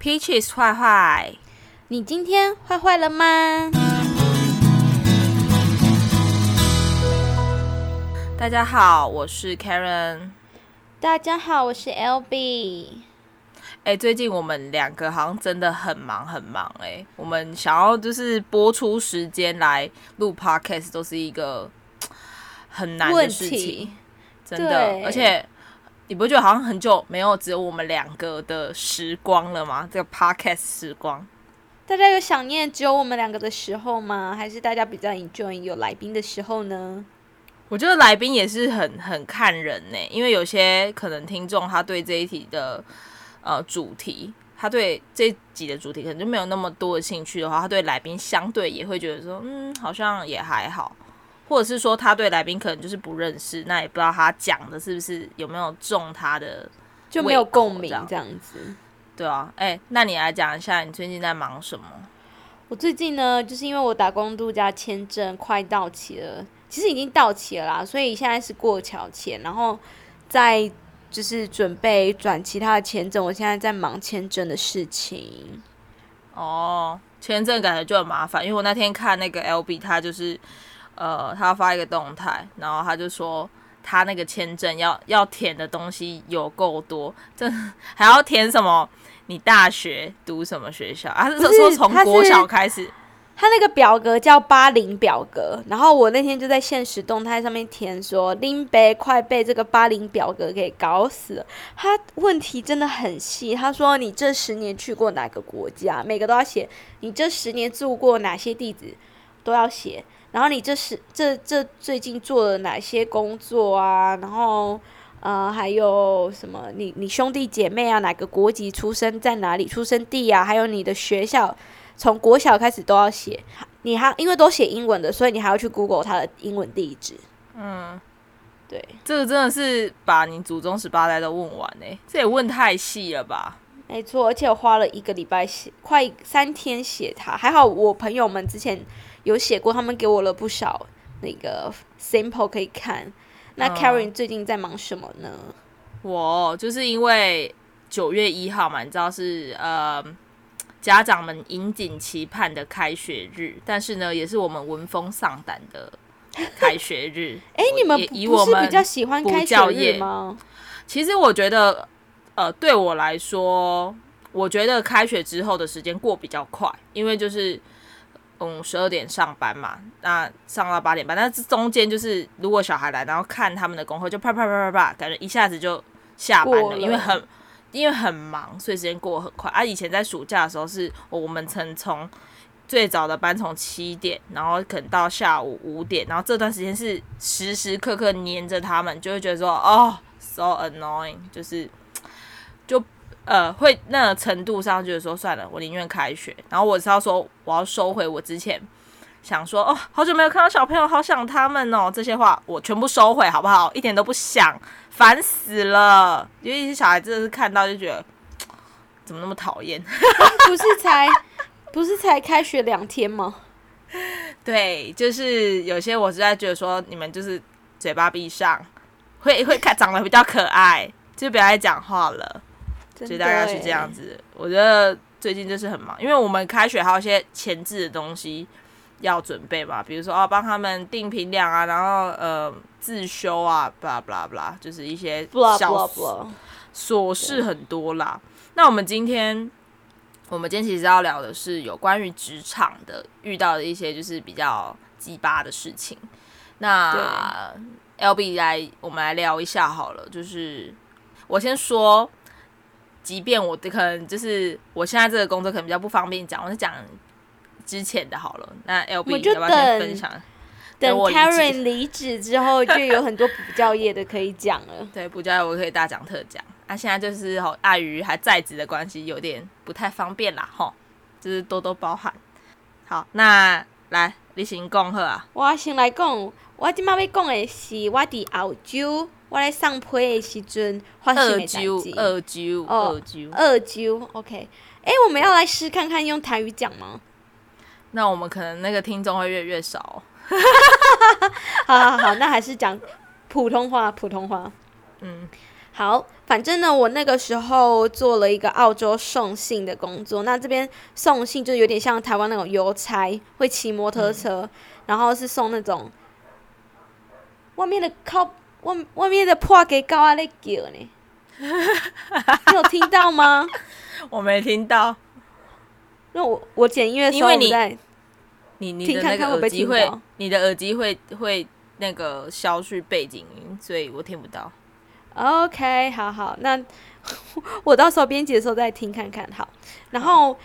Peaches 坏坏，你今天坏坏了吗？大家好，我是 Karen。大家好，我是 LB。哎、欸，最近我们两个好像真的很忙很忙哎、欸，我们想要就是播出时间来录 Podcast 都是一个很难的事情，真的，而且。你不觉得好像很久没有只有我们两个的时光了吗？这个 podcast 时光，大家有想念只有我们两个的时候吗？还是大家比较 enjoy 有来宾的时候呢？我觉得来宾也是很很看人呢，因为有些可能听众他对这一题的呃主题，他对这集的主题可能就没有那么多的兴趣的话，他对来宾相对也会觉得说，嗯，好像也还好。或者是说他对来宾可能就是不认识，那也不知道他讲的是不是有没有中他的，就没有共鸣这样子。对啊，哎、欸，那你来讲一下你最近在忙什么？我最近呢，就是因为我打工度假签证快到期了，其实已经到期了啦，所以现在是过桥前，然后再就是准备转其他的签证。我现在在忙签证的事情。哦，签证感觉就很麻烦，因为我那天看那个 LB，他就是。呃，他发一个动态，然后他就说他那个签证要要填的东西有够多，这还要填什么？你大学读什么学校？他是说从国小开始？他那个表格叫八零表格，然后我那天就在现实动态上面填说林北快被这个八零表格给搞死了。他问题真的很细，他说你这十年去过哪个国家？每个都要写。你这十年住过哪些地址？都要写。然后你这是这这最近做了哪些工作啊？然后呃还有什么？你你兄弟姐妹啊，哪个国籍出生，在哪里出生地啊？还有你的学校，从国小开始都要写。你还因为都写英文的，所以你还要去 Google 它的英文地址。嗯，对，这个真的是把你祖宗十八代都问完呢。这也问太细了吧？没错，而且我花了一个礼拜写，快三天写它。还好我朋友们之前。有写过，他们给我了不少那个 sample 可以看。那 Karen 最近在忙什么呢？嗯、我就是因为九月一号嘛，你知道是呃家长们引颈期盼的开学日，但是呢，也是我们闻风丧胆的开学日。哎、欸，你们以我们比较喜欢开学日吗？其实我觉得，呃，对我来说，我觉得开学之后的时间过比较快，因为就是。嗯，十二点上班嘛，那上到八点半，但是中间就是如果小孩来，然后看他们的功课，就啪啪啪啪啪，感觉一下子就下班了，了因为很因为很忙，所以时间过得很快。啊，以前在暑假的时候是，是我们曾从最早的班从七点，然后可能到下午五点，然后这段时间是时时刻刻黏着他们，就会觉得说，哦，so annoying，就是就。呃，会那个程度上就是说算了，我宁愿开学。然后我是要说，我要收回我之前想说哦，好久没有看到小朋友，好想他们哦，这些话我全部收回，好不好？一点都不想，烦死了。因为一些小孩真的是看到就觉得怎么那么讨厌。不是才不是才开学两天吗？对，就是有些我实在觉得说你们就是嘴巴闭上，会会看长得比较可爱，就不要再讲话了。所以大概是这样子，我觉得最近就是很忙，因为我们开学还有一些前置的东西要准备嘛，比如说哦，帮他们定评量啊，然后呃自修啊，blah blah blah，就是一些小琐事很多啦。那我们今天，我们今天其实要聊的是有关于职场的遇到的一些就是比较鸡巴的事情。那 LB 来，我们来聊一下好了，就是我先说。即便我的可能就是我现在这个工作可能比较不方便讲，我就讲之前的好了。那 LB 要不要先分享？等 Karen 离职之后，就有很多补教业的可以讲了。对，补教业我可以大讲特讲。那、啊、现在就是吼，碍于还在职的关系，有点不太方便啦，吼，就是多多包涵。好，那来你先讲好啊。我先来讲，我今麦要讲的是我伫澳洲。我来上批的时阵发生的代志。二九二九二九，OK。哎，我们要来试看看用台语讲吗？那我们可能那个听众会越来越少。好好好，那还是讲普通话，普通话。嗯，好，反正呢，我那个时候做了一个澳洲送信的工作。那这边送信就有点像台湾那种邮差，会骑摩托车，嗯、然后是送那种外面的靠外外面的破给高啊，那叫呢？你有听到吗？我没听到。那我我剪音乐的时候你在，你你的那个耳机会，你的耳机会会那个消去背景音，所以我听不到。OK，好好，那 我到时候编辑的时候再听看看。好，然后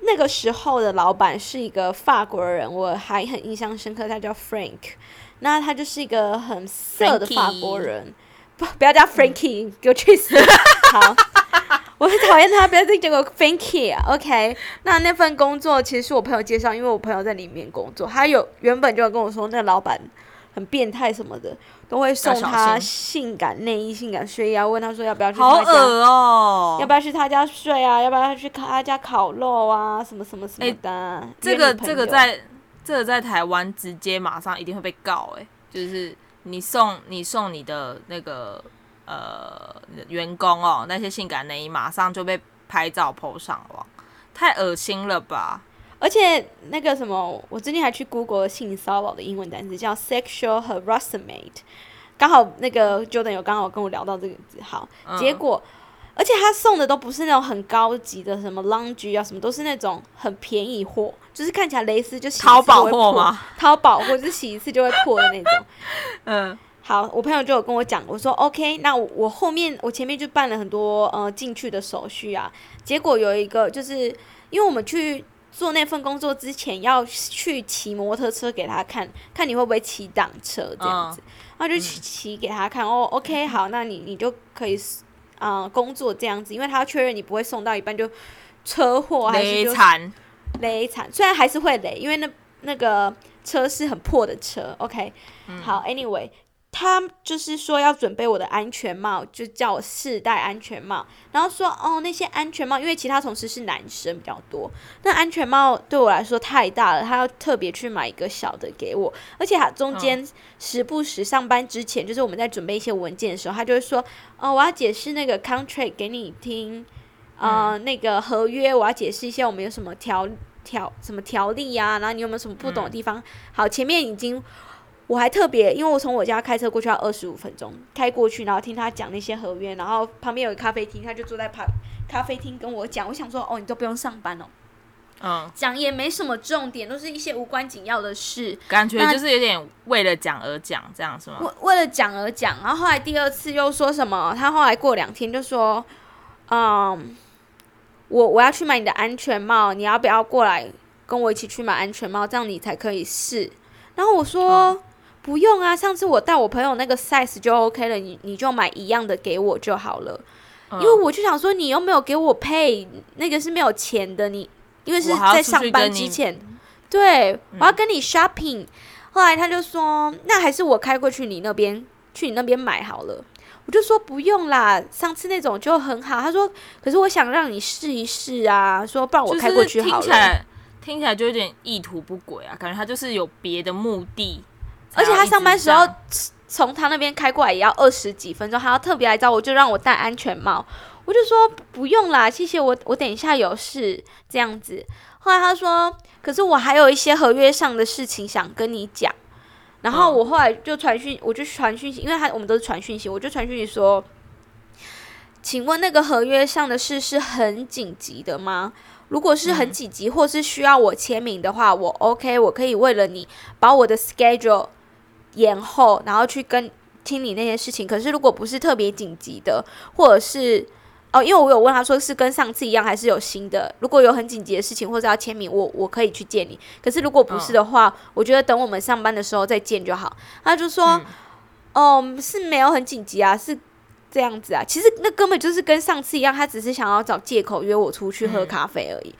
那个时候的老板是一个法国人，我还很印象深刻，他叫 Frank。那他就是一个很色的法国人，不不要叫 Frankie，、嗯、给我去死！好，我很讨厌他，不要再叫我 Frankie 啊。OK，那那份工作其实是我朋友介绍，因为我朋友在里面工作，他有原本就跟我说，那个老板很变态什么的。都会送他性感内衣、性感睡衣，啊问他说要不要去他家，哦、要不要去他家睡啊？要不要去他家烤肉啊？什么什么什么的？欸、这个这个在这个在台湾直接马上一定会被告哎、欸，就是你送你送你的那个呃员工哦，那些性感内衣马上就被拍照 po 上网，太恶心了吧！而且那个什么，我最近还去 Google 性骚扰的英文单词叫 sexual harassment，刚好那个 Jordan 有刚好跟我聊到这个字，好，嗯、结果，而且他送的都不是那种很高级的什么 lounge 啊什么，都是那种很便宜货，就是看起来蕾丝就洗一次淘宝货吗？淘宝货就是洗一次就会破的那种。嗯，好，我朋友就有跟我讲，我说 OK，那我，我后面我前面就办了很多呃进去的手续啊，结果有一个就是因为我们去。做那份工作之前要去骑摩托车给他看，看你会不会骑挡车这样子，哦、然后就去骑给他看。嗯、哦，OK，好，那你你就可以啊、呃、工作这样子，因为他要确认你不会送到一半就车祸还是惨，雷惨。虽然还是会雷，因为那那个车是很破的车。OK，、嗯、好，Anyway。他就是说要准备我的安全帽，就叫我试戴安全帽。然后说哦，那些安全帽，因为其他同事是男生比较多，那安全帽对我来说太大了，他要特别去买一个小的给我。而且他中间时不时上班之前，就是我们在准备一些文件的时候，他就会说哦，我要解释那个 contract 给你听，呃，那个合约我要解释一下我们有什么条条什么条例啊，然后你有没有什么不懂的地方？好，前面已经。我还特别，因为我从我家开车过去要二十五分钟，开过去，然后听他讲那些合约，然后旁边有个咖啡厅，他就坐在旁咖啡厅跟我讲。我想说，哦，你都不用上班哦，嗯，讲也没什么重点，都是一些无关紧要的事，感觉就是有点为了讲而讲，这样是吗？为为了讲而讲，然后后来第二次又说什么？他后来过两天就说，嗯，我我要去买你的安全帽，你要不要过来跟我一起去买安全帽？这样你才可以试。然后我说。嗯不用啊，上次我带我朋友那个 size 就 OK 了，你你就买一样的给我就好了，嗯、因为我就想说你又没有给我 pay，那个是没有钱的，你因为是在上班之前，对，我要跟你 shopping，、嗯、后来他就说那还是我开过去你那边去你那边买好了，我就说不用啦，上次那种就很好，他说可是我想让你试一试啊，说不然我开过去好了，听起来听起来就有点意图不轨啊，感觉他就是有别的目的。而且他上班时候从他那边开过来也要二十几分钟，还要特别来找我，就让我戴安全帽。我就说不用啦，谢谢我，我等一下有事这样子。后来他说，可是我还有一些合约上的事情想跟你讲。然后我后来就传讯，我就传讯息，因为他我们都是传讯息，我就传讯息说，请问那个合约上的事是很紧急的吗？如果是很紧急或是需要我签名的话，我 OK，我可以为了你把我的 schedule。延后，然后去跟听你那些事情。可是如果不是特别紧急的，或者是哦，因为我有问他说是跟上次一样还是有新的。如果有很紧急的事情或者要签名，我我可以去见你。可是如果不是的话，哦、我觉得等我们上班的时候再见就好。他就说，嗯、哦，是没有很紧急啊，是这样子啊。其实那根本就是跟上次一样，他只是想要找借口约我出去喝咖啡而已。嗯，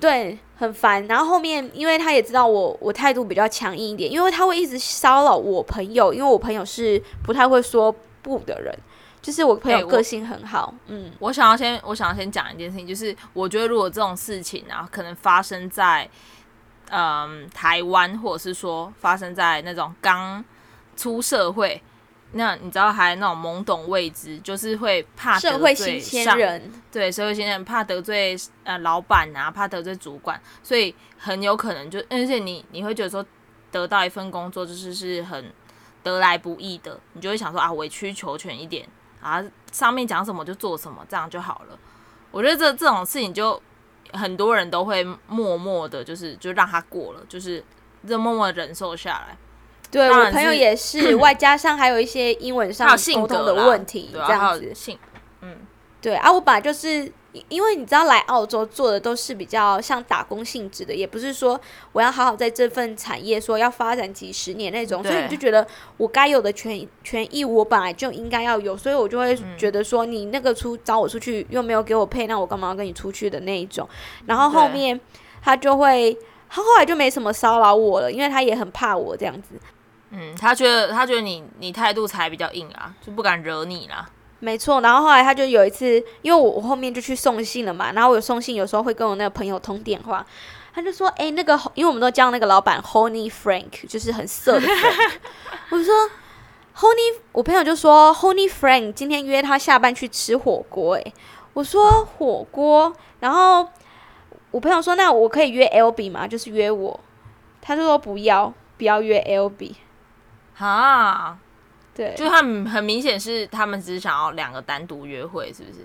对。很烦，然后后面因为他也知道我我态度比较强硬一点，因为他会一直骚扰我朋友，因为我朋友是不太会说不的人，就是我朋友个性很好。欸、嗯，我想要先我想要先讲一件事情，就是我觉得如果这种事情啊，可能发生在嗯台湾，或者是说发生在那种刚出社会那你知道还那种懵懂未知，就是会怕社会新鲜人，对社会新鲜人怕得罪呃老板啊，怕得罪主管，所以很有可能就而且你你会觉得说得到一份工作就是是很得来不易的，你就会想说啊委曲求全一点啊，上面讲什么就做什么，这样就好了。我觉得这这种事情就很多人都会默默的，就是就让他过了，就是这默默忍受下来。对，我朋友也是，外加上还有一些英文上沟通的问题，这样子。性，嗯，对啊，我本来就是因为你知道来澳洲做的都是比较像打工性质的，也不是说我要好好在这份产业说要发展几十年那种，所以你就觉得我该有的权权益我本来就应该要有，所以我就会觉得说你那个出找我出去又没有给我配，那我干嘛要跟你出去的那一种。然后后面他就会，他后来就没什么骚扰我了，因为他也很怕我这样子。嗯，他觉得他觉得你你态度才比较硬啊，就不敢惹你啦。没错，然后后来他就有一次，因为我我后面就去送信了嘛，然后我有送信，有时候会跟我那个朋友通电话，他就说，哎，那个，因为我们都叫那个老板 Honey Frank，就是很色的 Frank。我就说 Honey，我朋友就说 Honey Frank 今天约他下班去吃火锅，哎，我说火锅，然后我朋友说，那我可以约 Albee 吗？就是约我，他就说不要，不要约 Albee。啊，对，就他们很明显是他们只是想要两个单独约会，是不是？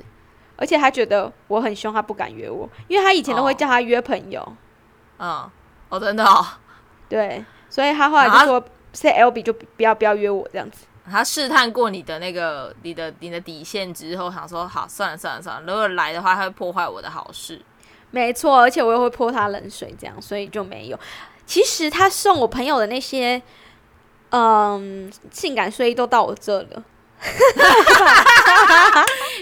而且他觉得我很凶，他不敢约我，因为他以前都会叫他约朋友。嗯，哦，真的哦。对，所以他后来就说，say Albee 就不要不要约我这样子。他试探过你的那个你的你的底线之后，想说好算了算了算了，如果来的话，他会破坏我的好事。没错，而且我又会泼他冷水，这样，所以就没有。其实他送我朋友的那些。嗯，性感睡衣都到我这了，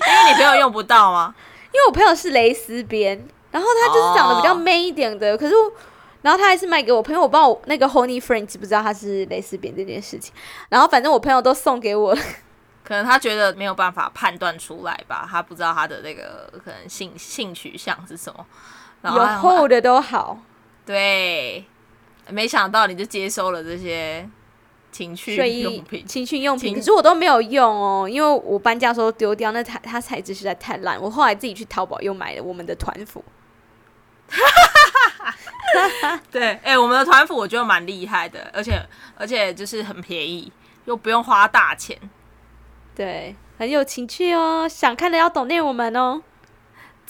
因为你朋友用不到吗？因为我朋友是蕾丝边，然后他就是长得比较 man 一点的，oh. 可是，然后他还是卖给我朋友。我不知道我那个 Honey Friend 知不知道他是蕾丝边这件事情。然后反正我朋友都送给我，可能他觉得没有办法判断出来吧，他不知道他的那个可能性性取向是什么。然后有厚的都好，对，没想到你就接收了这些。情趣用品，情趣用品，可是我都没有用哦，因为我搬家的时候丢掉，那它它材质实在太烂，我后来自己去淘宝又买了我们的团服。对，哎、欸，我们的团服我觉得蛮厉害的，而且而且就是很便宜，又不用花大钱，对，很有情趣哦，想看的要 donate 我们哦。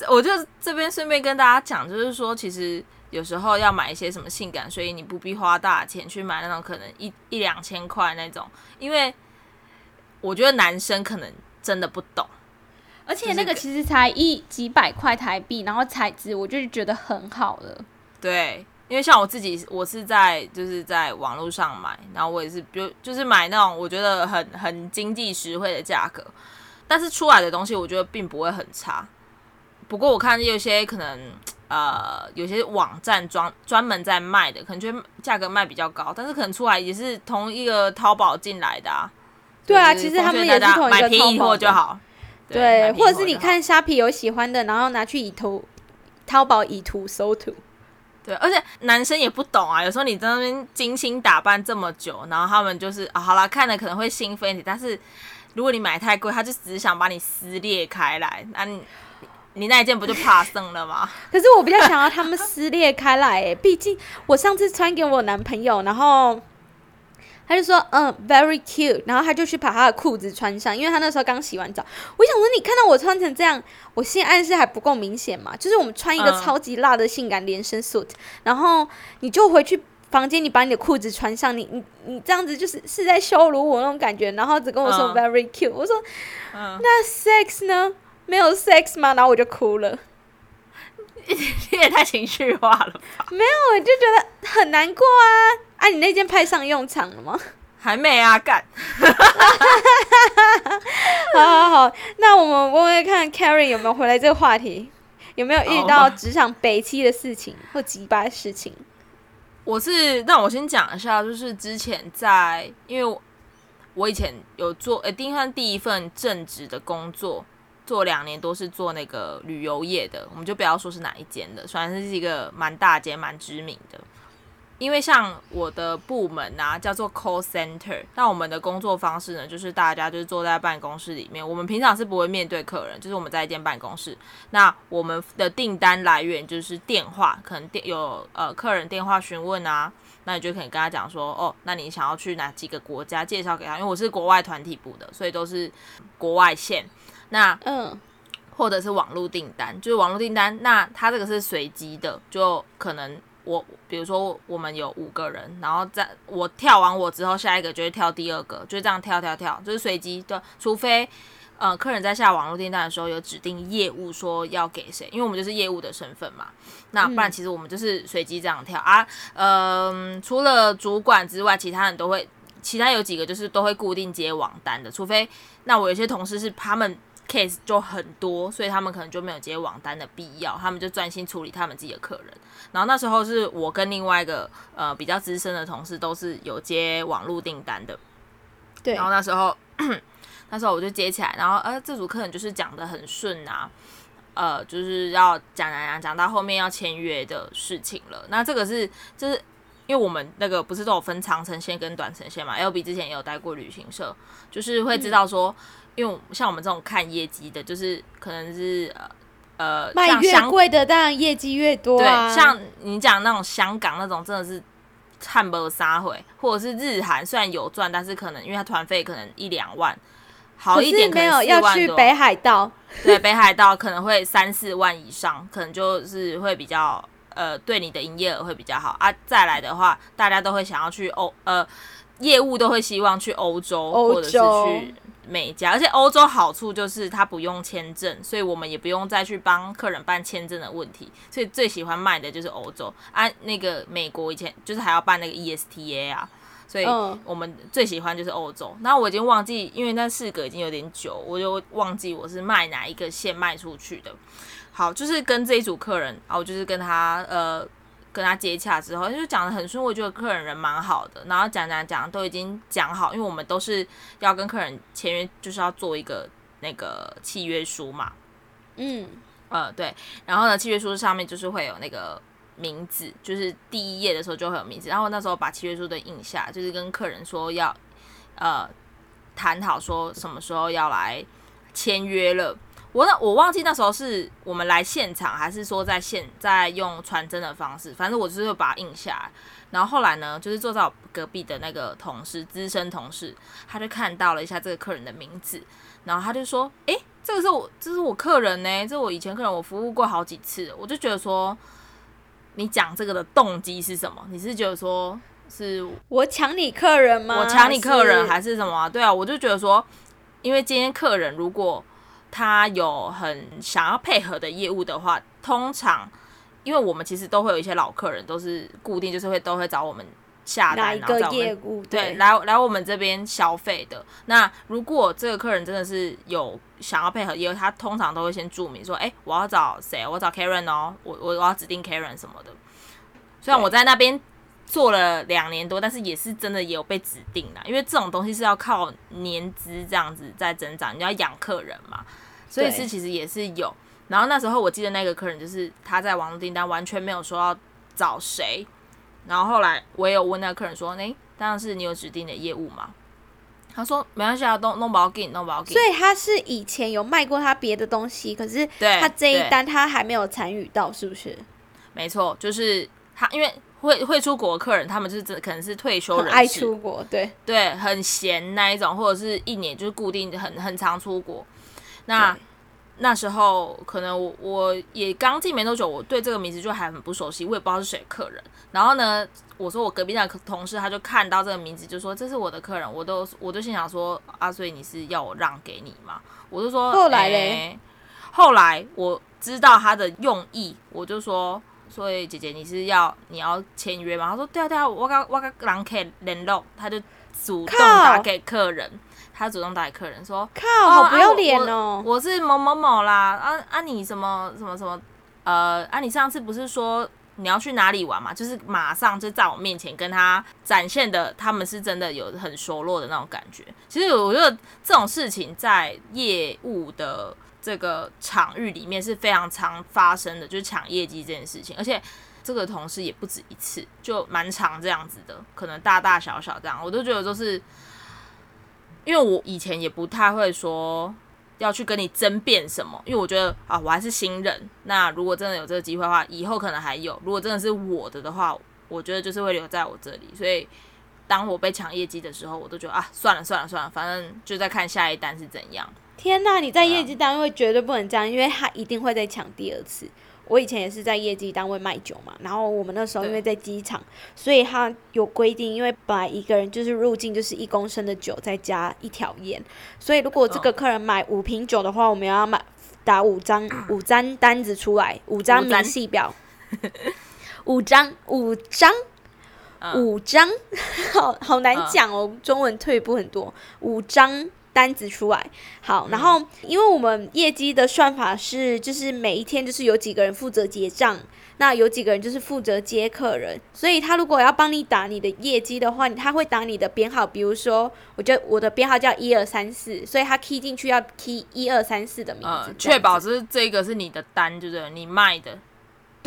我就这边顺便跟大家讲，就是说其实。有时候要买一些什么性感，所以你不必花大钱去买那种可能一一两千块那种，因为我觉得男生可能真的不懂，而且那个其实才一几百块台币，然后材质我就觉得很好了。对，因为像我自己，我是在就是在网络上买，然后我也是就就是买那种我觉得很很经济实惠的价格，但是出来的东西我觉得并不会很差。不过我看有些可能。呃，有些网站专专门在卖的，可能觉得价格卖比较高，但是可能出来也是同一个淘宝进来的啊。对啊，其实他们也是同一个买便宜货就好。对，或者是你看虾皮有喜欢的，然后拿去以图淘宝以图搜图。对，而且男生也不懂啊，有时候你在那边精心打扮这么久，然后他们就是啊，好啦，看了可能会兴奋你，但是如果你买太贵，他就只想把你撕裂开来，那你。你那一件不就怕剩了吗？可是我比较想要他们撕裂开来，哎，毕竟我上次穿给我男朋友，然后他就说，嗯，very cute，然后他就去把他的裤子穿上，因为他那时候刚洗完澡。我想说，你看到我穿成这样，我性暗示还不够明显嘛？就是我们穿一个超级辣的性感连身 suit，然后你就回去房间，你把你的裤子穿上，你你你这样子就是是在羞辱我那种感觉，然后只跟我说 very cute，我说，那 sex 呢？没有 sex 吗？然后我就哭了，你 也太情绪化了吧？没有，我就觉得很难过啊！啊，你那件派上用场了吗？还没啊，干！好好好，那我们问问看，Karen 有没有回来这个话题？有没有遇到职场北七的事情或奇葩的事情？我是，那我先讲一下，就是之前在，因为我，我以前有做，呃，第一份第一份正职的工作。做两年都是做那个旅游业的，我们就不要说是哪一间的，虽然是一个蛮大间、蛮知名的。因为像我的部门啊，叫做 call center，那我们的工作方式呢，就是大家就是坐在办公室里面，我们平常是不会面对客人，就是我们在一间办公室，那我们的订单来源就是电话，可能电有呃客人电话询问啊，那你就可以跟他讲说，哦，那你想要去哪几个国家，介绍给他，因为我是国外团体部的，所以都是国外线，那嗯，或者是网络订单，就是网络订单，那它这个是随机的，就可能。我比如说，我们有五个人，然后在我跳完我之后，下一个就会跳第二个，就这样跳跳跳，就是随机的。除非呃客人在下网络订单的时候有指定业务说要给谁，因为我们就是业务的身份嘛。那不然其实我们就是随机这样跳啊。嗯、呃，除了主管之外，其他人都会，其他有几个就是都会固定接网单的。除非那我有些同事是他们。Case 就很多，所以他们可能就没有接网单的必要，他们就专心处理他们自己的客人。然后那时候是我跟另外一个呃比较资深的同事都是有接网络订单的，对。然后那时候那时候我就接起来，然后呃这组客人就是讲的很顺啊，呃就是要讲讲讲讲到后面要签约的事情了。那这个是就是因为我们那个不是都有分长程线跟短程线嘛，L B 之前也有待过旅行社，就是会知道说。嗯因为像我们这种看业绩的，就是可能是呃呃，卖越贵的当然业绩越多啊。对，像你讲那种香港那种，真的是汉堡杀回，或者是日韩，虽然有赚，但是可能因为它团费可能一两万，好一点可能要去北海道，对，北海道可能会三四万以上，可能就是会比较呃，对你的营业额会比较好啊。再来的话，大家都会想要去欧呃，业务都会希望去欧洲或者是去。美加，而且欧洲好处就是它不用签证，所以我们也不用再去帮客人办签证的问题。所以最喜欢卖的就是欧洲啊，那个美国以前就是还要办那个 ESTA 啊，所以我们最喜欢就是欧洲。那我已经忘记，因为那四个已经有点久，我就忘记我是卖哪一个线卖出去的。好，就是跟这一组客人，然后就是跟他呃。跟他接洽之后，就讲得很顺，我觉得客人人蛮好的。然后讲讲讲，都已经讲好，因为我们都是要跟客人签约，就是要做一个那个契约书嘛。嗯，呃，对。然后呢，契约书上面就是会有那个名字，就是第一页的时候就会有名字。然后那时候把契约书的印下，就是跟客人说要呃谈好，说什么时候要来签约了。我那我忘记那时候是我们来现场，还是说在现在用传真的方式，反正我就是会把它印下来。然后后来呢，就是坐在我隔壁的那个同事，资深同事，他就看到了一下这个客人的名字，然后他就说：“诶、欸，这个是我，这是我客人呢，这是我以前客人，我服务过好几次。”我就觉得说，你讲这个的动机是什么？你是觉得说是我抢你客人吗？我抢你客人还是什么啊？对啊，我就觉得说，因为今天客人如果他有很想要配合的业务的话，通常，因为我们其实都会有一些老客人，都是固定，就是会都会找我们下单，哪一个业务对，对来来我们这边消费的。那如果这个客人真的是有想要配合业务，他通常都会先注明说：“哎、欸，我要找谁？我找 Karen 哦，我我我要指定 Karen 什么的。”虽然我在那边做了两年多，但是也是真的也有被指定的，因为这种东西是要靠年资这样子在增长，你要养客人嘛。所以是其实也是有，然后那时候我记得那个客人就是他在网络订单完全没有说要找谁，然后后来我也有问那个客人说，诶，当然是你有指定的业务吗？他说没关系啊，都弄不好给你，弄不好给你。所以他是以前有卖过他别的东西，可是他这一单他还没有参与到，是不是？没错，就是他因为会会出国的客人，他们就是可能是退休人士，爱出国，对对，很闲那一种，或者是一年就是固定很很常出国。那那时候可能我我也刚进没多久，我对这个名字就还很不熟悉，我也不知道是谁客人。然后呢，我说我隔壁那个同事他就看到这个名字，就说这是我的客人，我都我就心想说啊，所以你是要我让给你吗？我就说后来嘞、欸，后来我知道他的用意，我就说，所以姐姐你是要你要签约吗？他说对啊对啊，我跟我跟人可以联络，他就主动打给客人。他主动打给客人说：“靠，好不要脸哦！我是某某某啦，啊啊，你什么什么什么，呃，啊，你上次不是说你要去哪里玩嘛？就是马上就在我面前跟他展现的，他们是真的有很熟络的那种感觉。其实我觉得这种事情在业务的这个场域里面是非常常发生的，就是抢业绩这件事情，而且。”这个同事也不止一次，就蛮常这样子的，可能大大小小这样，我都觉得都是，因为我以前也不太会说要去跟你争辩什么，因为我觉得啊，我还是新人，那如果真的有这个机会的话，以后可能还有，如果真的是我的的话，我觉得就是会留在我这里，所以。当我被抢业绩的时候，我都觉得啊，算了算了算了，反正就在看下一单是怎样。天呐，你在业绩单位绝对不能这样，因为他一定会再抢第二次。我以前也是在业绩单位卖酒嘛，然后我们那时候因为在机场，所以他有规定，因为本来一个人就是入境就是一公升的酒再加一条烟，所以如果这个客人买五瓶酒的话，我们要买打五张 五张单子出来，五张明细表，五 张五张。五张，好好难讲哦，中文退步很多。五张单子出来，好，然后因为我们业绩的算法是，就是每一天就是有几个人负责结账，那有几个人就是负责接客人，所以他如果要帮你打你的业绩的话，他会打你的编号，比如说，我觉得我的编号叫一二三四，所以他 key 进去要 key 一二三四的名字，确保是这个是你的单，就是你卖的。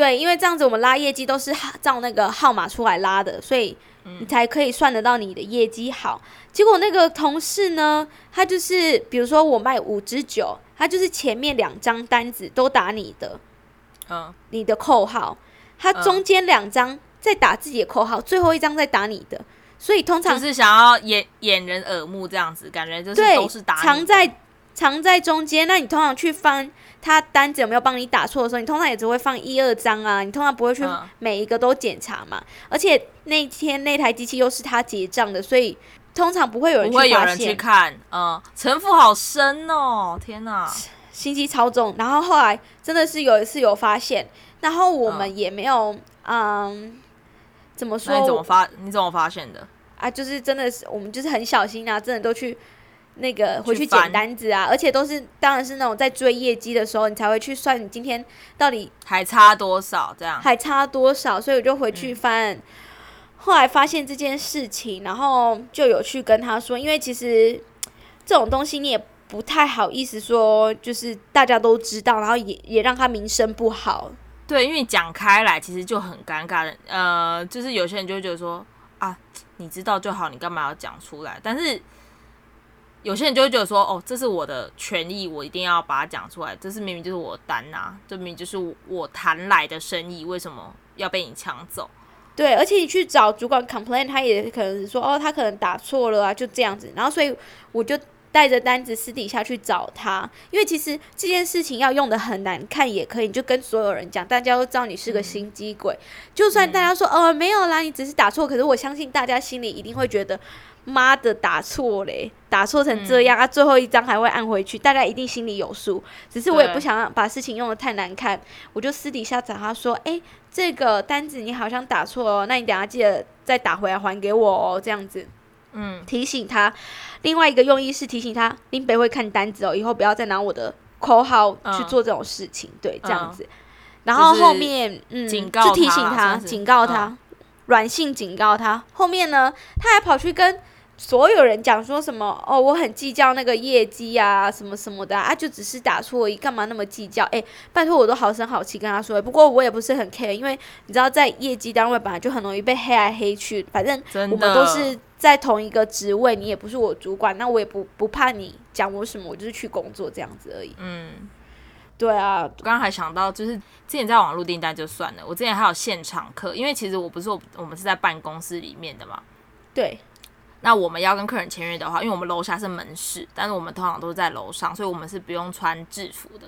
对，因为这样子我们拉业绩都是照那个号码出来拉的，所以你才可以算得到你的业绩好。结果那个同事呢，他就是比如说我卖五支酒，他就是前面两张单子都打你的，嗯，你的扣号，他中间两张再打自己的扣号，最后一张再打你的，所以通常就是想要掩掩人耳目这样子，感觉就是都是打。藏在藏在中间，那你通常去翻。他单子有没有帮你打错的时候，你通常也只会放一二张啊，你通常不会去每一个都检查嘛。嗯、而且那天那台机器又是他结账的，所以通常不会有人去发现。不会有人去看，嗯，城府好深哦，天哪，心机超重。然后后来真的是有一次有发现，然后我们也没有，嗯，嗯怎么说？你怎么发？你怎么发现的？啊，就是真的是我们就是很小心啊，真的都去。那个回去捡单子啊，而且都是当然是那种在追业绩的时候，你才会去算你今天到底还差多少，这样还差多少，所以我就回去翻。嗯、后来发现这件事情，然后就有去跟他说，因为其实这种东西你也不太好意思说，就是大家都知道，然后也也让他名声不好。对，因为讲开来其实就很尴尬的，呃，就是有些人就会觉得说啊，你知道就好，你干嘛要讲出来？但是。有些人就会觉得说，哦，这是我的权益，我一定要把它讲出来。这是明明就是我单呐、啊，这明明就是我谈来的生意，为什么要被你抢走？对，而且你去找主管 complain，他也可能是说，哦，他可能打错了啊，就这样子。然后所以我就带着单子私底下去找他，因为其实这件事情要用的很难看也可以，你就跟所有人讲，大家都知道你是个心机鬼。嗯、就算大家说，哦、呃，没有啦，你只是打错，可是我相信大家心里一定会觉得。妈的，打错嘞！打错成这样，嗯、啊，最后一张还会按回去，大家一定心里有数。只是我也不想把事情用得太难看，我就私底下找他说：“哎、欸，这个单子你好像打错哦，那你等下记得再打回来还给我哦。”这样子，嗯，提醒他。另外一个用意是提醒他，林北会看单子哦，以后不要再拿我的口号去做这种事情。嗯、对，这样子。嗯、然后后面，嗯，就提醒他，警告他，软、嗯、性警告他。后面呢，他还跑去跟。所有人讲说什么哦，我很计较那个业绩啊，什么什么的啊，就只是打错而已，干嘛那么计较？哎，拜托，我都好声好气跟他说。不过我也不是很 care，因为你知道，在业绩单位本来就很容易被黑来黑去。反正我们都是在同一个职位，你也不是我主管，那我也不不怕你讲我什么，我就是去工作这样子而已。嗯，对啊，我刚刚还想到，就是之前在网络订单就算了，我之前还有现场课，因为其实我不是我我们是在办公室里面的嘛。对。那我们要跟客人签约的话，因为我们楼下是门市，但是我们通常都是在楼上，所以我们是不用穿制服的。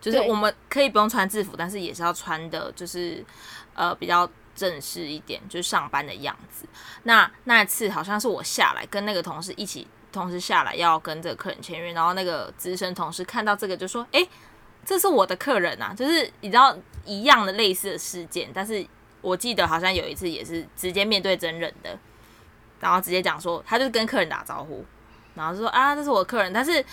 就是我们可以不用穿制服，但是也是要穿的，就是呃比较正式一点，就是上班的样子。那那一次好像是我下来跟那个同事一起同时下来要跟这个客人签约，然后那个资深同事看到这个就说：“哎、欸，这是我的客人啊！”就是你知道一样的类似的事件，但是我记得好像有一次也是直接面对真人的。然后直接讲说，他就跟客人打招呼，然后就说啊，这是我客人，但是，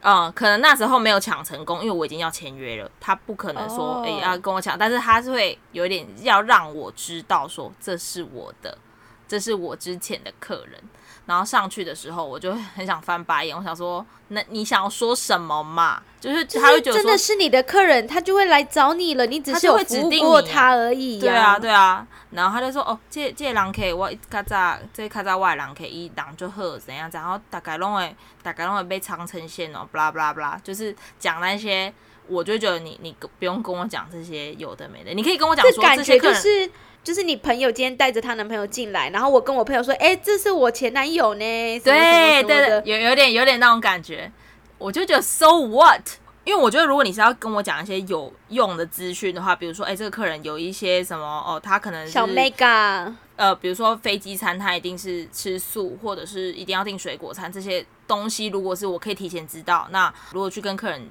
嗯，可能那时候没有抢成功，因为我已经要签约了，他不可能说哎、oh. 欸、要跟我抢，但是他是会有一点要让我知道说这是我的，这是我之前的客人，然后上去的时候，我就很想翻白眼。我想说，那你想要说什么嘛？就是他会觉得真的是你的客人，他就会来找你了。你只是会指定过他而已、啊。对啊，对啊。然后他就说：“哦，这这人可以，我较早这较早外人可以，伊人就好怎样？然后大概拢会，大概拢会被长城线哦，巴拉巴拉巴拉，就是讲那些，我就觉得你你不用跟我讲这些有的没的，你可以跟我讲说这，这些就是。”就是你朋友今天带着她男朋友进来，然后我跟我朋友说：“哎、欸，这是我前男友呢。什么什么什么”对对对，有有点有点那种感觉，我就觉得 so what？因为我觉得如果你是要跟我讲一些有用的资讯的话，比如说，哎、欸，这个客人有一些什么哦，他可能是小 mega，呃，比如说飞机餐，他一定是吃素，或者是一定要订水果餐，这些东西如果是我可以提前知道，那如果去跟客人。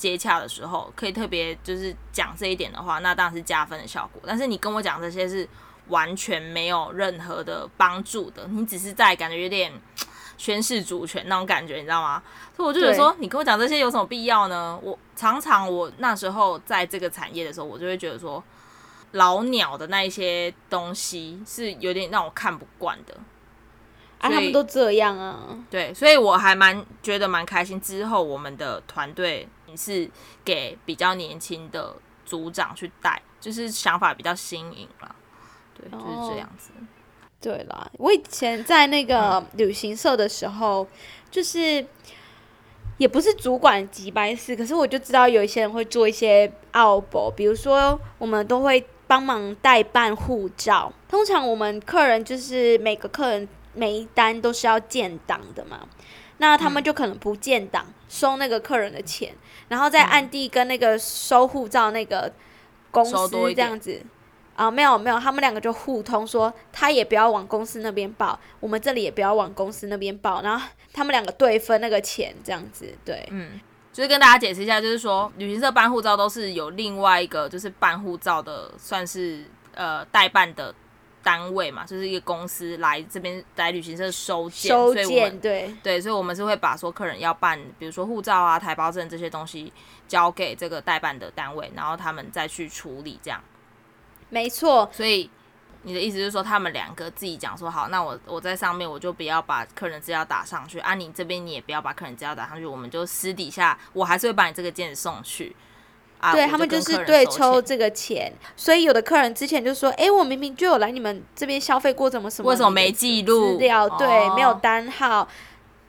接洽的时候，可以特别就是讲这一点的话，那当然是加分的效果。但是你跟我讲这些是完全没有任何的帮助的，你只是在感觉有点宣示主权那种感觉，你知道吗？所以我就觉得说，你跟我讲这些有什么必要呢？我常常我那时候在这个产业的时候，我就会觉得说，老鸟的那一些东西是有点让我看不惯的。啊，他们都这样啊。对，所以我还蛮觉得蛮开心。之后我们的团队。是给比较年轻的组长去带，就是想法比较新颖啦。对，就是这样子。哦、对啦，我以前在那个旅行社的时候，嗯、就是也不是主管级白事，可是我就知道有一些人会做一些奥博，比如说我们都会帮忙代办护照。通常我们客人就是每个客人每一单都是要建档的嘛。那他们就可能不建档，收那个客人的钱，然后再暗地跟那个收护照那个公司这样子啊，没有没有，他们两个就互通，说他也不要往公司那边报，我们这里也不要往公司那边报，然后他们两个对分那个钱这样子，对，嗯，就是跟大家解释一下，就是说旅行社办护照都是有另外一个就是办护照的，算是呃代办的。单位嘛，就是一个公司来这边来旅行社收件，收件，所以我们对对，所以我们是会把说客人要办，比如说护照啊、台胞证这些东西交给这个代办的单位，然后他们再去处理这样。没错，所以你的意思就是说，他们两个自己讲说好，那我我在上面我就不要把客人资料打上去啊，你这边你也不要把客人资料打上去，我们就私底下我还是会把你这个件送去。啊、对他们就是对抽这个钱，所以有的客人之前就说：“哎，我明明就有来你们这边消费过，怎么什么？为什么没记录？资料对，哦、没有单号。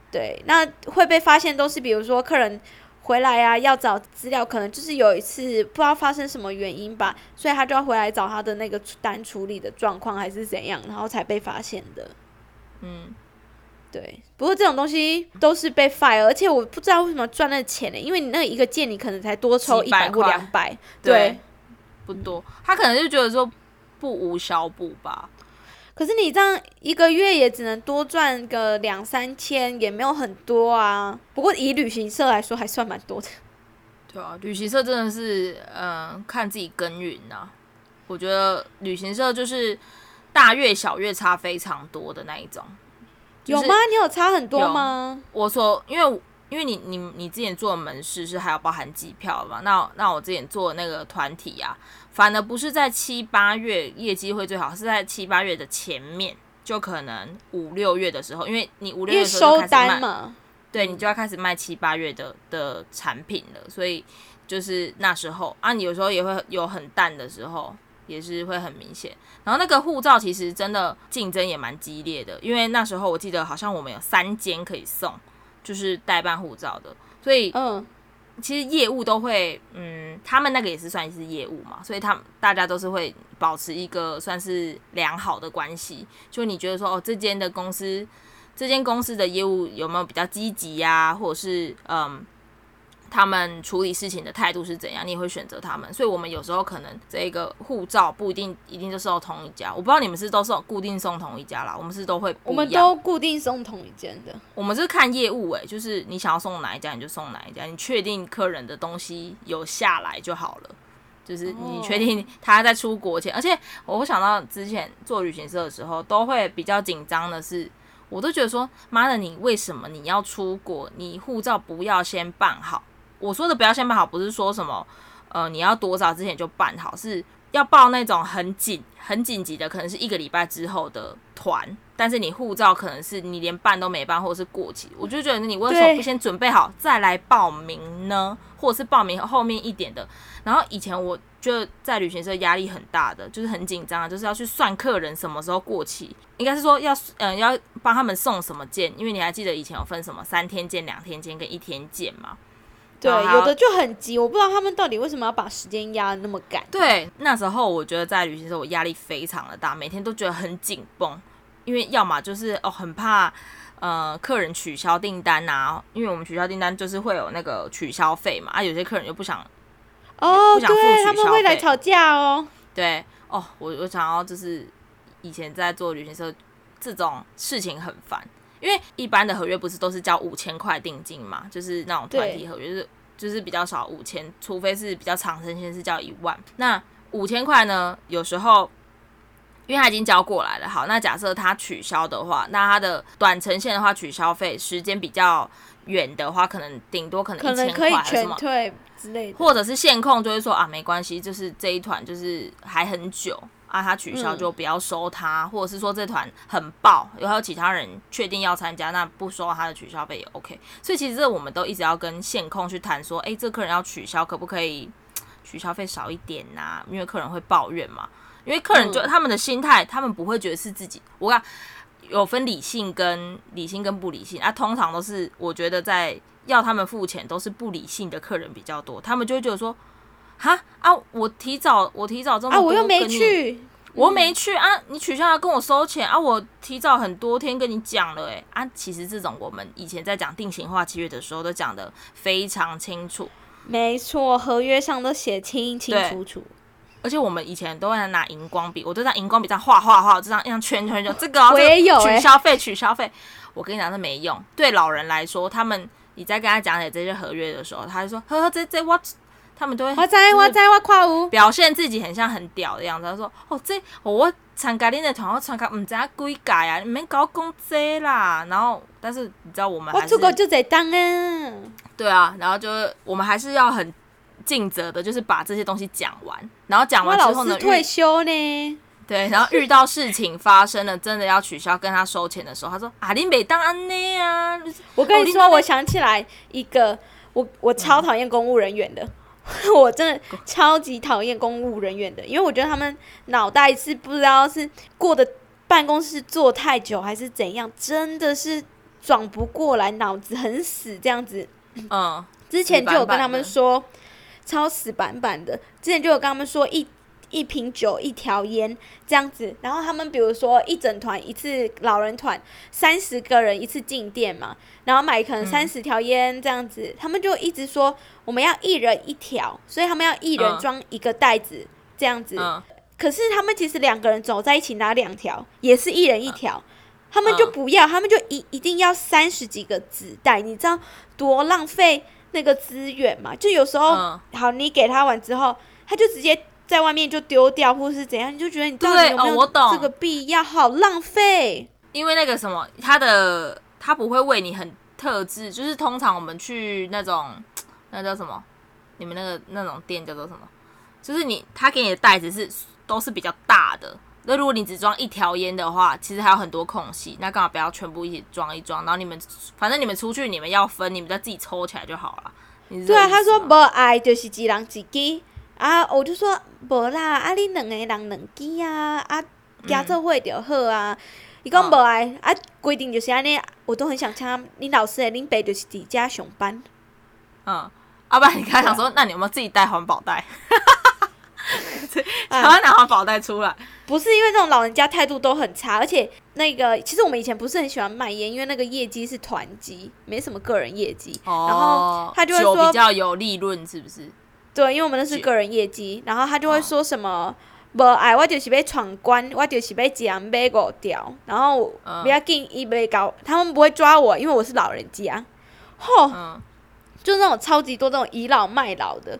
对，那会被发现都是比如说客人回来啊，要找资料，可能就是有一次不知道发生什么原因吧，所以他就要回来找他的那个单处理的状况还是怎样，然后才被发现的。嗯。”对，不过这种东西都是被 fire，而且我不知道为什么赚那钱呢？因为你那一个件，你可能才多抽一百或两百，对，不多。他可能就觉得说不无小补吧。可是你这样一个月也只能多赚个两三千，也没有很多啊。不过以旅行社来说，还算蛮多的。对啊，旅行社真的是，嗯、呃，看自己耕耘呐。我觉得旅行社就是大月小月差非常多的那一种。有吗？你有差很多吗？我说，因为因为你你你之前做的门市是还要包含机票嘛？那那我之前做的那个团体啊，反而不是在七八月业绩会最好，是在七八月的前面，就可能五六月的时候，因为你五六月的时候就开始卖嘛，对，你就要开始卖七八月的的产品了，所以就是那时候啊，你有时候也会有很淡的时候。也是会很明显，然后那个护照其实真的竞争也蛮激烈的，因为那时候我记得好像我们有三间可以送，就是代办护照的，所以嗯，其实业务都会嗯，他们那个也是算是业务嘛，所以他们大家都是会保持一个算是良好的关系，就你觉得说哦，这间的公司，这间公司的业务有没有比较积极呀，或者是嗯。他们处理事情的态度是怎样，你也会选择他们。所以，我们有时候可能这个护照不一定一定就送同一家。我不知道你们是都是固定送同一家啦，我们是都会，我们都固定送同一间的。我们是看业务、欸，诶，就是你想要送哪一家，你就送哪一家。你确定客人的东西有下来就好了。就是你确定他在出国前，而且我会想到之前做旅行社的时候，都会比较紧张的是，我都觉得说，妈的，你为什么你要出国？你护照不要先办好？我说的不要先办好，不是说什么，呃，你要多早之前就办好，是要报那种很紧、很紧急的，可能是一个礼拜之后的团，但是你护照可能是你连办都没办，或者是过期，我就觉得你为什么不先准备好再来报名呢？或者是报名后面一点的？然后以前我就在旅行社压力很大的，就是很紧张，就是要去算客人什么时候过期，应该是说要嗯要帮他们送什么件，因为你还记得以前有分什么三天件、两天件跟一天件吗？对，有的就很急，我不知道他们到底为什么要把时间压得那么赶。对，那时候我觉得在旅行社我压力非常的大，每天都觉得很紧绷，因为要么就是哦很怕呃客人取消订单啊，因为我们取消订单就是会有那个取消费嘛，啊有些客人又不想哦，对，他们会来吵架哦。对哦，我我想要就是以前在做旅行社这种事情很烦。因为一般的合约不是都是交五千块定金嘛，就是那种团体合约，就是就是比较少五千，除非是比较长程线是交一万。那五千块呢，有时候因为他已经交过来了，好，那假设他取消的话，那他的短程线的话取消费时间比较远的话，可能顶多可能一千块，可以全退之类的，或者是线控就会说啊，没关系，就是这一团就是还很久。啊，他取消就不要收他，嗯、或者是说这团很爆，有还有其他人确定要参加，那不收他的取消费也 OK。所以其实这我们都一直要跟线控去谈说，哎、欸，这客人要取消，可不可以取消费少一点呐、啊？因为客人会抱怨嘛，因为客人就、嗯、他们的心态，他们不会觉得是自己。我讲有分理性跟理性跟不理性啊，通常都是我觉得在要他们付钱都是不理性的客人比较多，他们就会觉得说。哈啊！我提早，我提早这么我又没去，我没去啊！你取消要跟我收钱啊！我提早很多天跟你讲了，欸，诶啊！其实这种我们以前在讲定型化契约的时候都讲的非常清楚，没错，合约上都写清清楚楚。而且我们以前都会拿荧光笔，我都在荧光笔上画画画，这样一样圈圈就这个，我也有取消费，取消费。我跟你讲，这没用。对老人来说，他们你在跟他讲解这些合约的时候，他就说：“呵呵，这这我。”他们都会，我在我在我跨舞，表现自己很像很屌的样子。他说：“哦，这我参加你的团，我参加唔知啊几届啊，你们搞公这啦。”然后，但是你知道我们还是，我出国就在当啊。对啊，然后就我们还是要很尽责的，就是把这些东西讲完。然后讲完之后呢，退休呢？对，然后遇到事情发生了，真的要取消跟他收钱的时候，他说：“啊，你每当安呢啊！”我跟你说，我想起来一个，我我超讨厌公务人员的。嗯 我真的超级讨厌公务人员的，因为我觉得他们脑袋是不知道是过的办公室坐太久还是怎样，真的是转不过来，脑子很死这样子。嗯，之前就有跟他们说，超死板板的。之前就有跟他们说一。一瓶酒，一条烟，这样子。然后他们比如说一整团一次老人团三十个人一次进店嘛，然后买可能三十条烟这样子，嗯、他们就一直说我们要一人一条，所以他们要一人装一个袋子、嗯、这样子。嗯、可是他们其实两个人走在一起拿两条，也是一人一条，嗯、他们就不要，他们就一一定要三十几个纸袋，你知道多浪费那个资源嘛？就有时候、嗯、好，你给他完之后，他就直接。在外面就丢掉，或是怎样，你就觉得你到底有没有这个必要？好浪费。因为那个什么，他的他不会为你很特制，就是通常我们去那种那叫什么，你们那个那种店叫做什么？就是你他给你的袋子是都是比较大的。那如果你只装一条烟的话，其实还有很多空隙，那干嘛不要全部一起装一装？然后你们反正你们出去你们要分，你们再自己抽起来就好了。对啊，他说不爱就是一人一支。啊，我就说无啦，啊，你两个人两支啊，啊，加做伙就好啊。伊讲无爱，啊，规定就是安尼，我都很想请恁老师诶，恁爸就是伫遮上班。嗯，阿爸，你刚才想说，那你有没有自己带环保袋？台湾拿环保袋出来，不是因为这种老人家态度都很差，而且那个其实我们以前不是很喜欢卖烟，因为那个业绩是团绩，没什么个人业绩。哦。然后他就会说比较有利润，是不是？对，因为我们那是个人业绩，然后他就会说什么，无爱、哦、我就是要闯关，我就是要这样买五条，然后不要紧，伊袂搞，他们不会抓我，因为我是老人家，吼，嗯、就那种超级多这种倚老卖老的，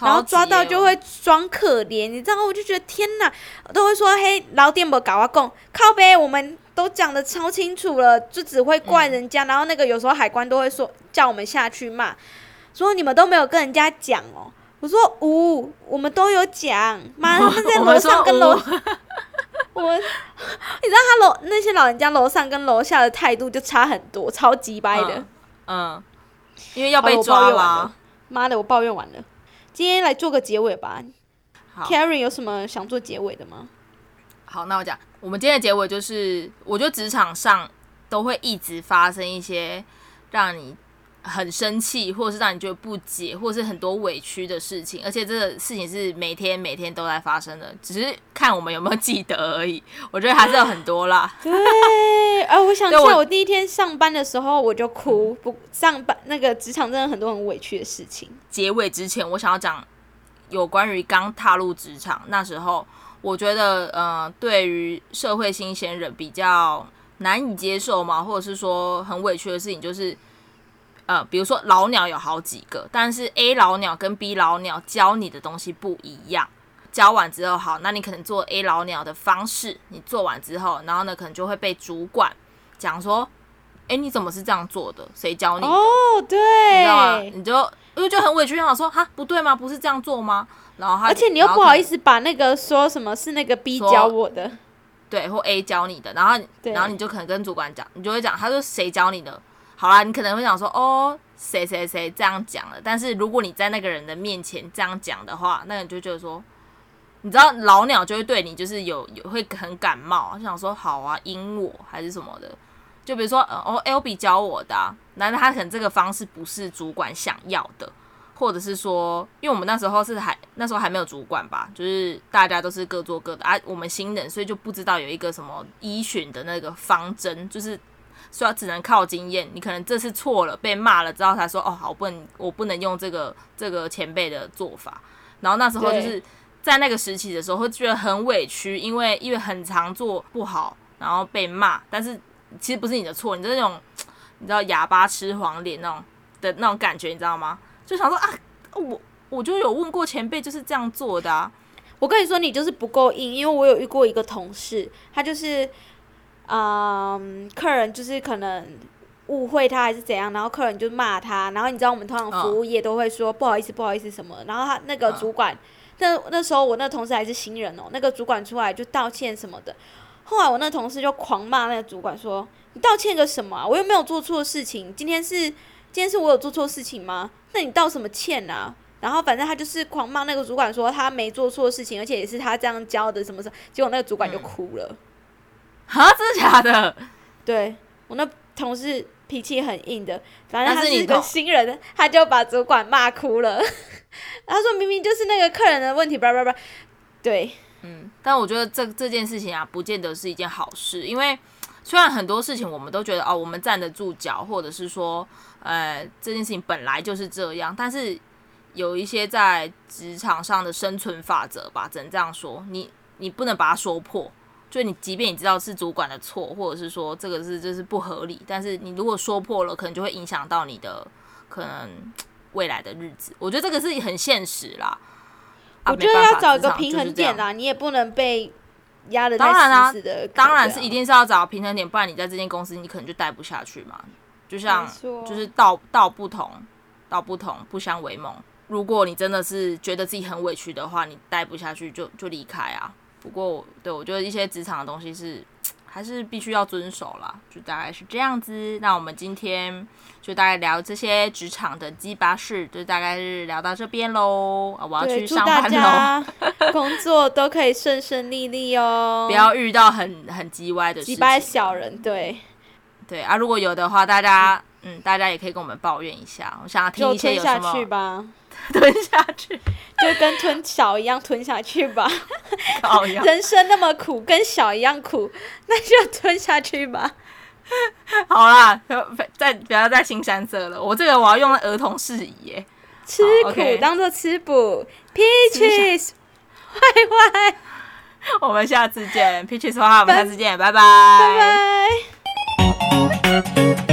然后抓到就会装可怜，你知道，我就觉得天哪，都会说嘿，老店无搞我讲，靠呗，我们都讲的超清楚了，就只会怪人家，嗯、然后那个有时候海关都会说叫我们下去骂，说你们都没有跟人家讲哦。我说五，我们都有讲，妈，他们在楼上跟楼，我，我，你知道他楼那些老人家楼上跟楼下的态度就差很多，超级掰的嗯。嗯，因为要被抓了。妈的，我抱怨完了，今天来做个结尾吧。好 Karen 有什么想做结尾的吗？好，那我讲，我们今天的结尾就是，我觉得职场上都会一直发生一些让你。很生气，或者是让你觉得不解，或者是很多委屈的事情，而且这个事情是每天每天都在发生的，只是看我们有没有记得而已。我觉得还是有很多啦。对，啊，我想起来，我第一天上班的时候我就哭，不上班那个职场真的很多很委屈的事情。结尾之前，我想要讲有关于刚踏入职场那时候，我觉得呃，对于社会新鲜人比较难以接受嘛，或者是说很委屈的事情，就是。呃，比如说老鸟有好几个，但是 A 老鸟跟 B 老鸟教你的东西不一样。教完之后，好，那你可能做 A 老鸟的方式，你做完之后，然后呢，可能就会被主管讲说：“哎，你怎么是这样做的？谁教你的？”哦，对，你知道吗？你就因为就很委屈，想说：“哈，不对吗？不是这样做吗？”然后他，而且你又不好意思把那个说什么是那个 B 教我的，对，或 A 教你的，然后然后你就可能跟主管讲，你就会讲，他说谁教你的？好啦，你可能会想说，哦，谁谁谁这样讲了。但是如果你在那个人的面前这样讲的话，那你就觉得说，你知道老鸟就会对你就是有有会很感冒，就想说好啊，阴我还是什么的。就比如说，哦，L B 教我的啊，难道他可能这个方式不是主管想要的，或者是说，因为我们那时候是还那时候还没有主管吧，就是大家都是各做各的啊，我们新人所以就不知道有一个什么依循的那个方针，就是。所以只能靠经验，你可能这次错了，被骂了之后才说哦，好，我不能，我不能用这个这个前辈的做法。然后那时候就是在那个时期的时候，会觉得很委屈，因为因为很常做不好，然后被骂，但是其实不是你的错，你这种你知道哑巴吃黄连那种的那种感觉，你知道吗？就想说啊，我我就有问过前辈就是这样做的啊。我跟你说，你就是不够硬，因为我有遇过一个同事，他就是。嗯，客人就是可能误会他还是怎样，然后客人就骂他，然后你知道我们通常服务业都会说不好意思，不好意思什么，然后他那个主管，那那时候我那同事还是新人哦，那个主管出来就道歉什么的，后来我那同事就狂骂那个主管说，你道歉个什么啊？我又没有做错事情，今天是今天是我有做错事情吗？那你道什么歉啊？然后反正他就是狂骂那个主管说他没做错事情，而且也是他这样教的什么什么，结果那个主管就哭了。嗯啊，真的假的？对，我那同事脾气很硬的，反正他是一个新人，他就把主管骂哭了。他说明明就是那个客人的问题，叭叭叭。对，嗯，但我觉得这这件事情啊，不见得是一件好事，因为虽然很多事情我们都觉得哦，我们站得住脚，或者是说，呃，这件事情本来就是这样，但是有一些在职场上的生存法则吧，只能这样说，你你不能把它说破。就你，即便你知道是主管的错，或者是说这个是就是不合理，但是你如果说破了，可能就会影响到你的可能未来的日子。我觉得这个是很现实啦。我觉得要找一个平衡点啦，你也不能被压的。当然啊，当然是一定是要找平衡点，不然你在这间公司你可能就待不下去嘛。就像就是道道不同，道不同不相为谋。如果你真的是觉得自己很委屈的话，你待不下去就就离开啊。不过，对，我觉得一些职场的东西是还是必须要遵守啦，就大概是这样子。那我们今天就大概聊这些职场的鸡巴事，就大概是聊到这边喽。啊我要去上班喽，工作都可以顺顺利利哦，不要遇到很很鸡歪的事情。鸡掰小人，对对啊，如果有的话，大家嗯，大家也可以跟我们抱怨一下。我想要听一些有什么。吞下去，就跟吞小一样吞下去吧。人生那么苦，跟小一样苦，那就吞下去吧。好啦，再不要再新三色了。我这个我要用儿童适宜耶，吃苦当做吃补。Peaches，坏坏，我们下次见。Peaches 坏坏，我们下次见，拜拜，拜拜。